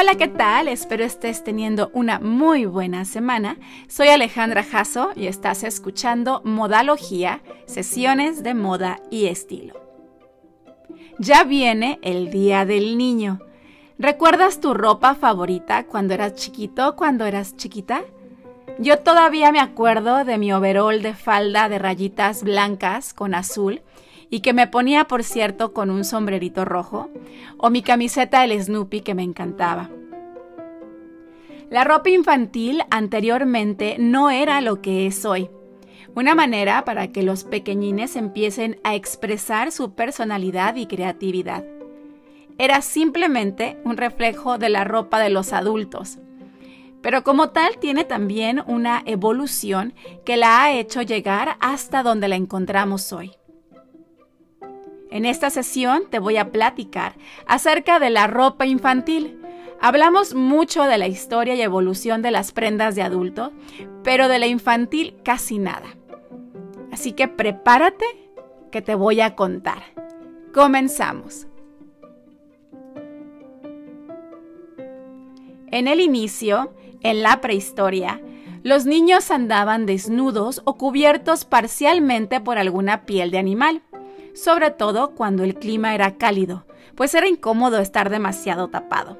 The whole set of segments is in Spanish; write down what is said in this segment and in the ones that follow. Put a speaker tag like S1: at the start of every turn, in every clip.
S1: Hola, ¿qué tal? Espero estés teniendo una muy buena semana. Soy Alejandra Jasso y estás escuchando Modalogía, sesiones de moda y estilo. Ya viene el Día del Niño. ¿Recuerdas tu ropa favorita cuando eras chiquito, cuando eras chiquita? Yo todavía me acuerdo de mi overol de falda de rayitas blancas con azul y que me ponía, por cierto, con un sombrerito rojo, o mi camiseta del Snoopy que me encantaba. La ropa infantil anteriormente no era lo que es hoy. Una manera para que los pequeñines empiecen a expresar su personalidad y creatividad. Era simplemente un reflejo de la ropa de los adultos. Pero como tal tiene también una evolución que la ha hecho llegar hasta donde la encontramos hoy. En esta sesión te voy a platicar acerca de la ropa infantil. Hablamos mucho de la historia y evolución de las prendas de adulto, pero de la infantil casi nada. Así que prepárate que te voy a contar. Comenzamos. En el inicio, en la prehistoria, los niños andaban desnudos o cubiertos parcialmente por alguna piel de animal sobre todo cuando el clima era cálido, pues era incómodo estar demasiado tapado.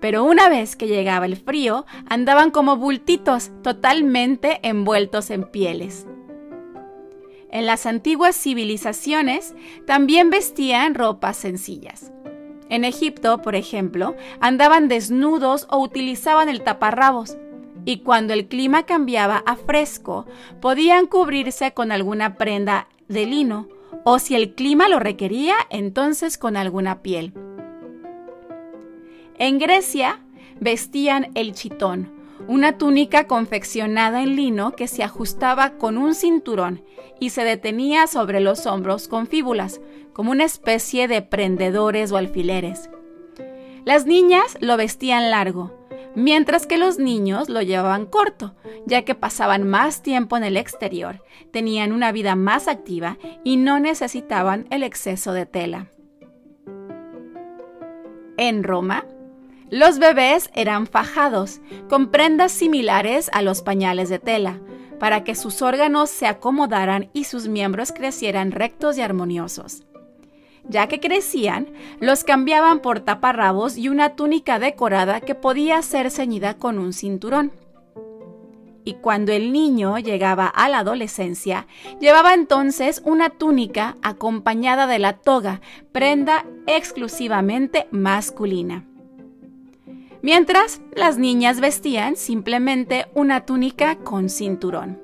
S1: Pero una vez que llegaba el frío, andaban como bultitos totalmente envueltos en pieles. En las antiguas civilizaciones también vestían ropas sencillas. En Egipto, por ejemplo, andaban desnudos o utilizaban el taparrabos, y cuando el clima cambiaba a fresco, podían cubrirse con alguna prenda de lino o si el clima lo requería, entonces con alguna piel. En Grecia vestían el chitón, una túnica confeccionada en lino que se ajustaba con un cinturón y se detenía sobre los hombros con fíbulas, como una especie de prendedores o alfileres. Las niñas lo vestían largo, mientras que los niños lo llevaban corto, ya que pasaban más tiempo en el exterior, tenían una vida más activa y no necesitaban el exceso de tela. En Roma, los bebés eran fajados, con prendas similares a los pañales de tela, para que sus órganos se acomodaran y sus miembros crecieran rectos y armoniosos. Ya que crecían, los cambiaban por taparrabos y una túnica decorada que podía ser ceñida con un cinturón. Y cuando el niño llegaba a la adolescencia, llevaba entonces una túnica acompañada de la toga, prenda exclusivamente masculina. Mientras las niñas vestían simplemente una túnica con cinturón.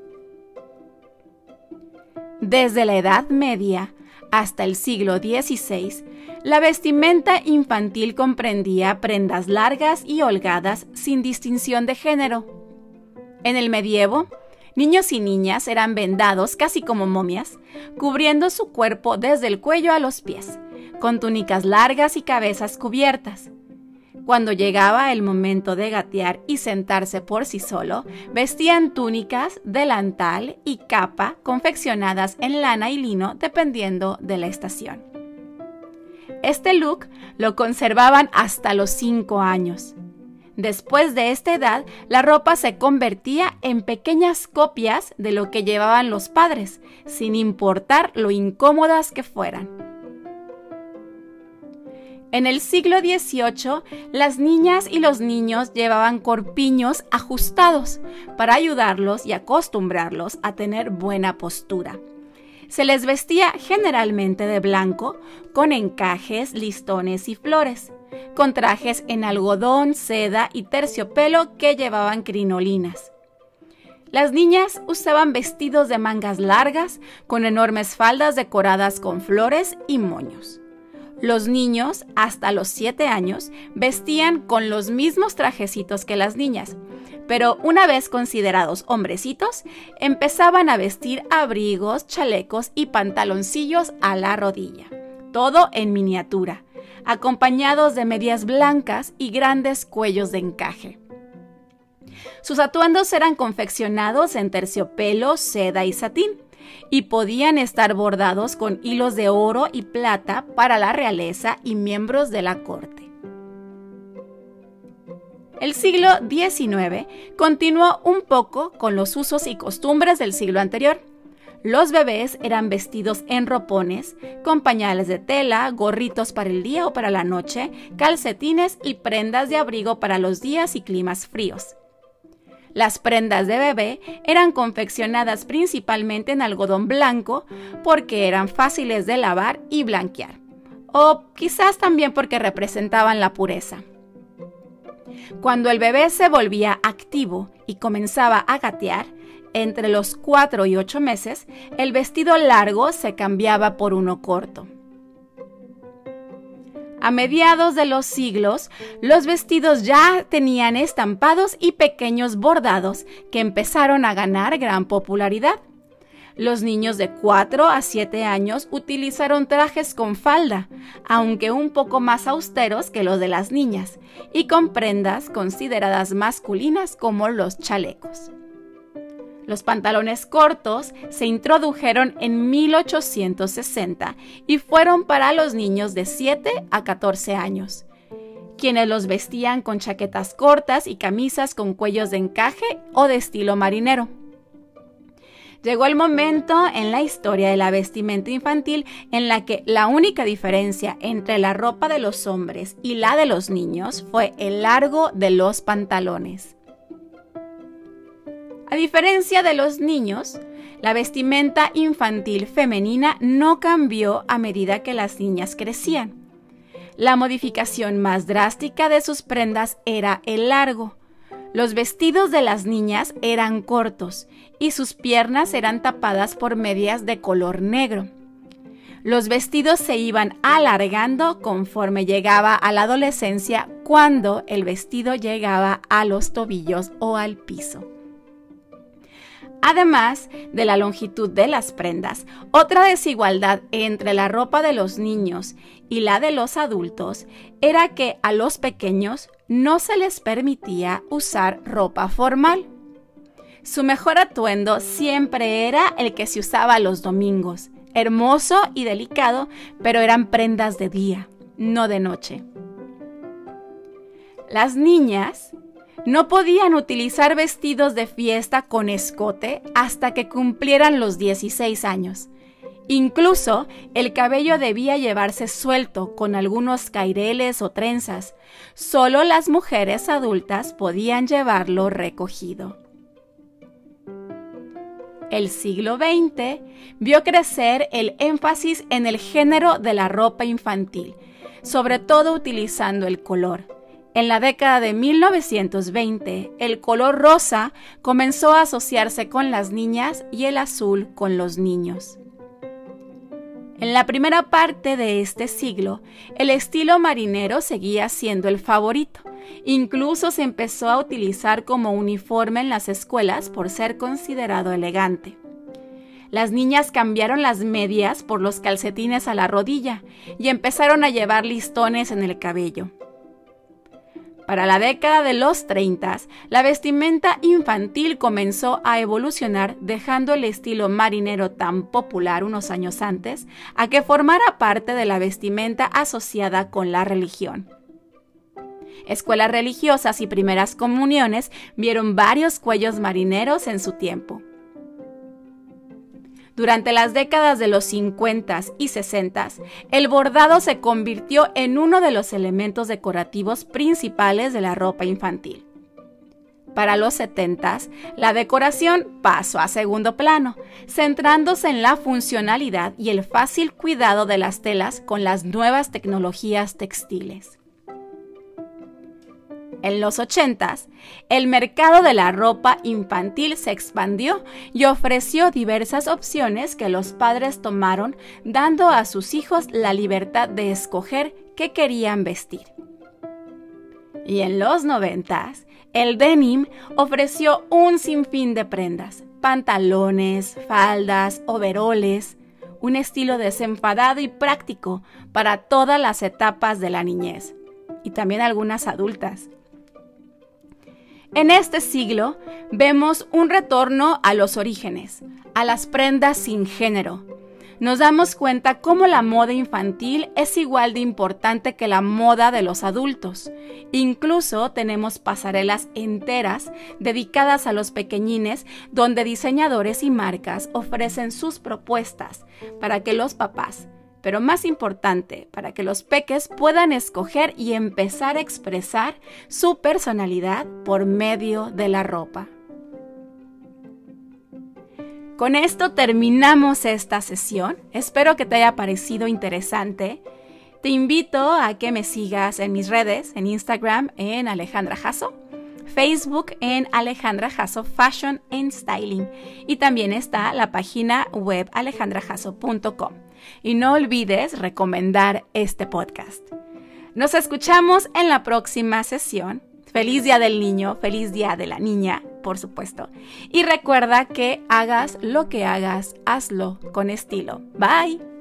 S1: Desde la Edad Media, hasta el siglo XVI, la vestimenta infantil comprendía prendas largas y holgadas sin distinción de género. En el medievo, niños y niñas eran vendados casi como momias, cubriendo su cuerpo desde el cuello a los pies, con túnicas largas y cabezas cubiertas. Cuando llegaba el momento de gatear y sentarse por sí solo, vestían túnicas, delantal y capa confeccionadas en lana y lino dependiendo de la estación. Este look lo conservaban hasta los 5 años. Después de esta edad, la ropa se convertía en pequeñas copias de lo que llevaban los padres, sin importar lo incómodas que fueran. En el siglo XVIII, las niñas y los niños llevaban corpiños ajustados para ayudarlos y acostumbrarlos a tener buena postura. Se les vestía generalmente de blanco, con encajes, listones y flores, con trajes en algodón, seda y terciopelo que llevaban crinolinas. Las niñas usaban vestidos de mangas largas, con enormes faldas decoradas con flores y moños. Los niños, hasta los 7 años, vestían con los mismos trajecitos que las niñas, pero una vez considerados hombrecitos, empezaban a vestir abrigos, chalecos y pantaloncillos a la rodilla, todo en miniatura, acompañados de medias blancas y grandes cuellos de encaje. Sus atuendos eran confeccionados en terciopelo, seda y satín, y podían estar bordados con hilos de oro y plata para la realeza y miembros de la corte. El siglo XIX continuó un poco con los usos y costumbres del siglo anterior. Los bebés eran vestidos en ropones, con pañales de tela, gorritos para el día o para la noche, calcetines y prendas de abrigo para los días y climas fríos. Las prendas de bebé eran confeccionadas principalmente en algodón blanco porque eran fáciles de lavar y blanquear, o quizás también porque representaban la pureza. Cuando el bebé se volvía activo y comenzaba a gatear, entre los 4 y 8 meses, el vestido largo se cambiaba por uno corto. A mediados de los siglos, los vestidos ya tenían estampados y pequeños bordados que empezaron a ganar gran popularidad. Los niños de 4 a 7 años utilizaron trajes con falda, aunque un poco más austeros que los de las niñas, y con prendas consideradas masculinas como los chalecos. Los pantalones cortos se introdujeron en 1860 y fueron para los niños de 7 a 14 años, quienes los vestían con chaquetas cortas y camisas con cuellos de encaje o de estilo marinero. Llegó el momento en la historia de la vestimenta infantil en la que la única diferencia entre la ropa de los hombres y la de los niños fue el largo de los pantalones. A diferencia de los niños, la vestimenta infantil femenina no cambió a medida que las niñas crecían. La modificación más drástica de sus prendas era el largo, los vestidos de las niñas eran cortos y sus piernas eran tapadas por medias de color negro. Los vestidos se iban alargando conforme llegaba a la adolescencia cuando el vestido llegaba a los tobillos o al piso. Además de la longitud de las prendas, otra desigualdad entre la ropa de los niños y la de los adultos era que a los pequeños no se les permitía usar ropa formal. Su mejor atuendo siempre era el que se usaba los domingos, hermoso y delicado, pero eran prendas de día, no de noche. Las niñas no podían utilizar vestidos de fiesta con escote hasta que cumplieran los 16 años. Incluso el cabello debía llevarse suelto con algunos caireles o trenzas. Solo las mujeres adultas podían llevarlo recogido. El siglo XX vio crecer el énfasis en el género de la ropa infantil, sobre todo utilizando el color. En la década de 1920, el color rosa comenzó a asociarse con las niñas y el azul con los niños. En la primera parte de este siglo, el estilo marinero seguía siendo el favorito. Incluso se empezó a utilizar como uniforme en las escuelas por ser considerado elegante. Las niñas cambiaron las medias por los calcetines a la rodilla y empezaron a llevar listones en el cabello. Para la década de los 30, la vestimenta infantil comenzó a evolucionar dejando el estilo marinero tan popular unos años antes a que formara parte de la vestimenta asociada con la religión. Escuelas religiosas y primeras comuniones vieron varios cuellos marineros en su tiempo. Durante las décadas de los 50 y 60, el bordado se convirtió en uno de los elementos decorativos principales de la ropa infantil. Para los 70, la decoración pasó a segundo plano, centrándose en la funcionalidad y el fácil cuidado de las telas con las nuevas tecnologías textiles. En los 80, el mercado de la ropa infantil se expandió y ofreció diversas opciones que los padres tomaron, dando a sus hijos la libertad de escoger qué querían vestir. Y en los 90, el denim ofreció un sinfín de prendas, pantalones, faldas, overoles, un estilo desenfadado y práctico para todas las etapas de la niñez, y también algunas adultas. En este siglo vemos un retorno a los orígenes, a las prendas sin género. nos damos cuenta cómo la moda infantil es igual de importante que la moda de los adultos. Incluso tenemos pasarelas enteras dedicadas a los pequeñines donde diseñadores y marcas ofrecen sus propuestas para que los papás, pero más importante, para que los peques puedan escoger y empezar a expresar su personalidad por medio de la ropa. Con esto terminamos esta sesión. Espero que te haya parecido interesante. Te invito a que me sigas en mis redes, en Instagram en Alejandra Jasso, Facebook en Alejandra Jasso Fashion and Styling y también está la página web alejandrajasso.com. Y no olvides recomendar este podcast. Nos escuchamos en la próxima sesión Feliz Día del Niño, feliz Día de la Niña, por supuesto. Y recuerda que hagas lo que hagas, hazlo con estilo. Bye.